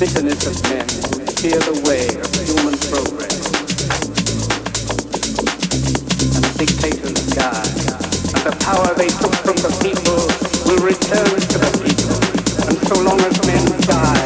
bitterness of men steer the way of human progress. And the dictators die, and the power they took from the people will return to the people. And so long as men die,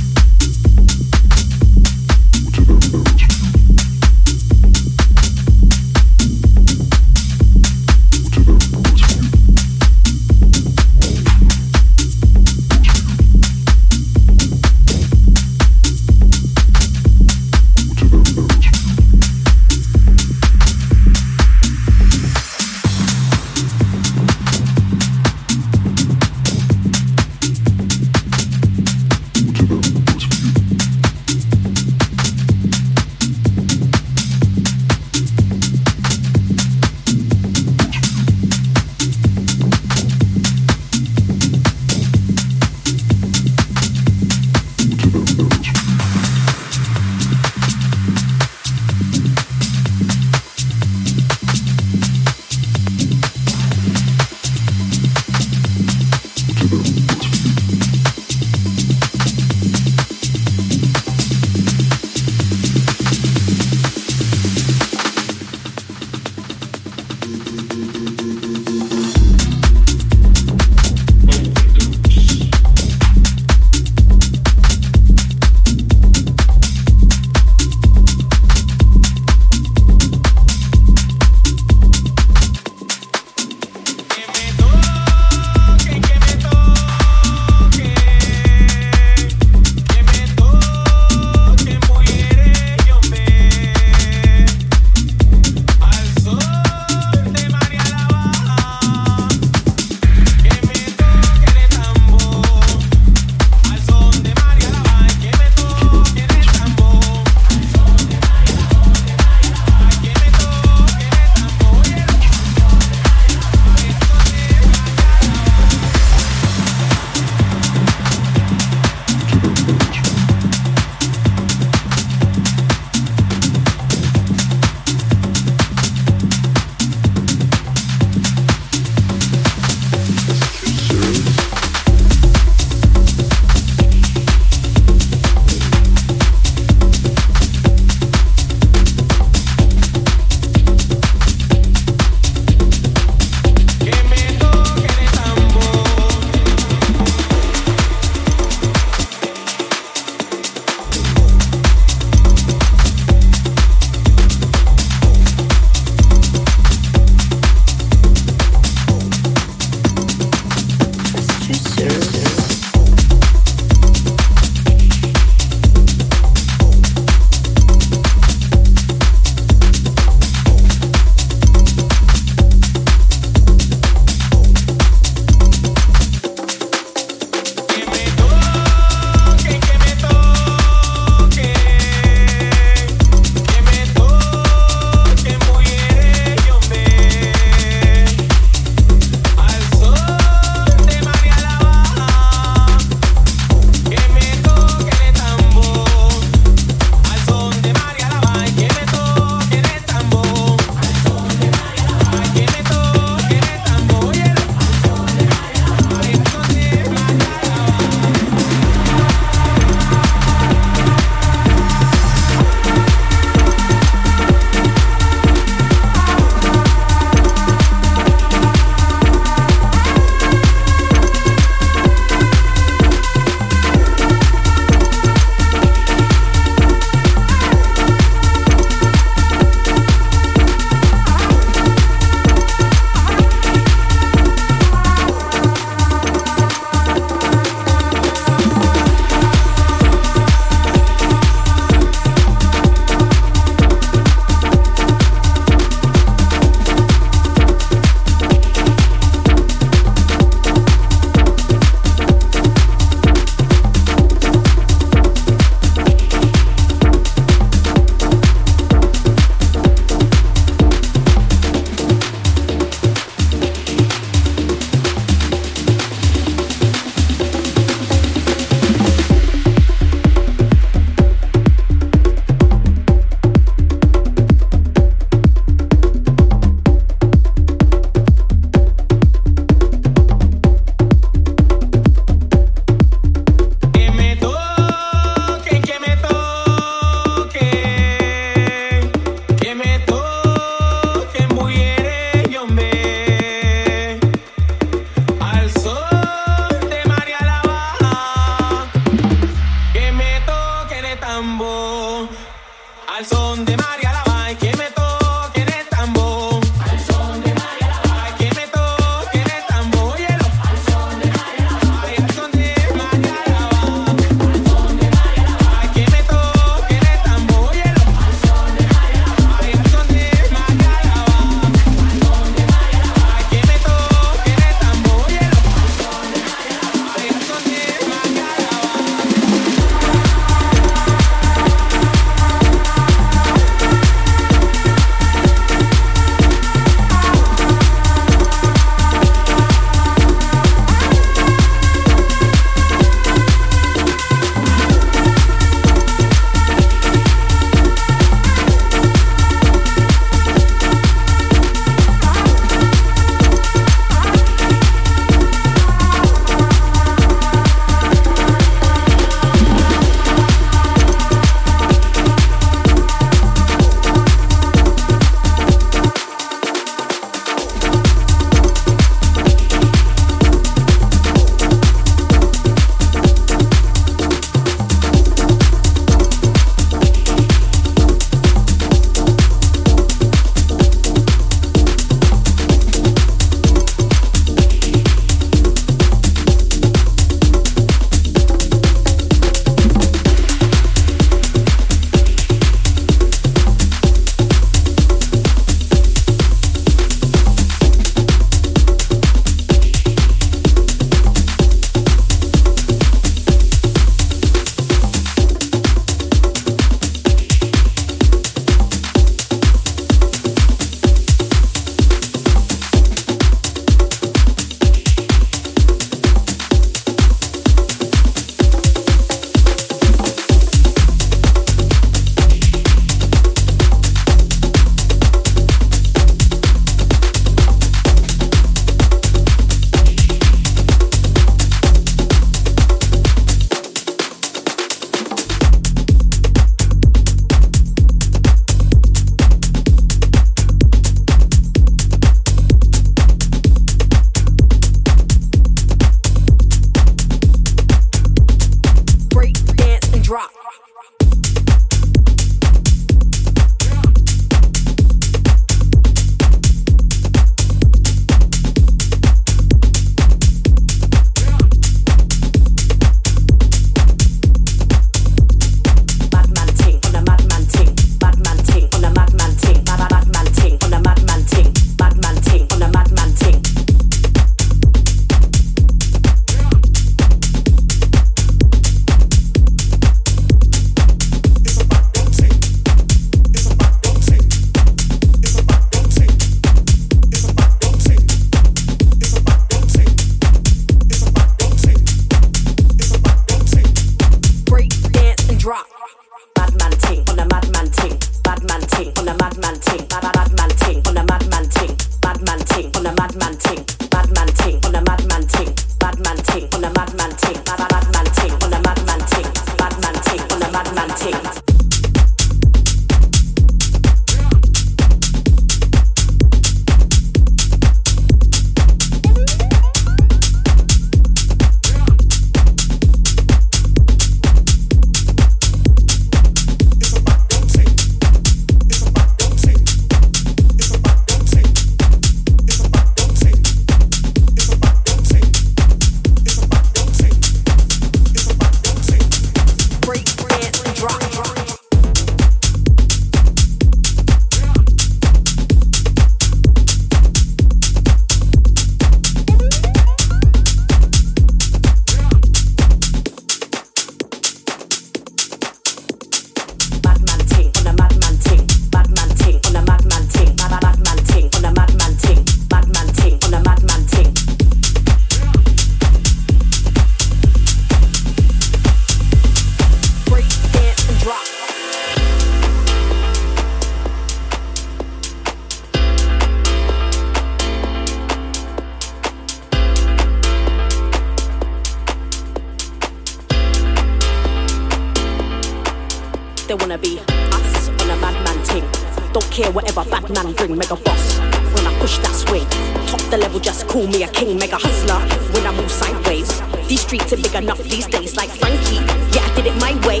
Don't care whatever Badman, bring, mega boss. When I push that swing, top the level, just call me a king, mega hustler. When I move sideways, these streets are big enough these days, like Frankie. Yeah, I did it my way.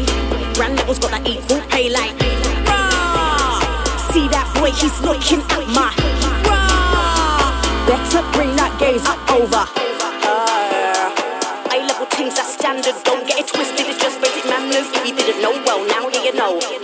Grand levels got that equal pay, like. Rah! See that boy, he's looking at my. Rah! Better bring that gaze up over. Uh, I level things that standard, don't get it twisted, it's just basic manners. If you didn't know, well, now you know.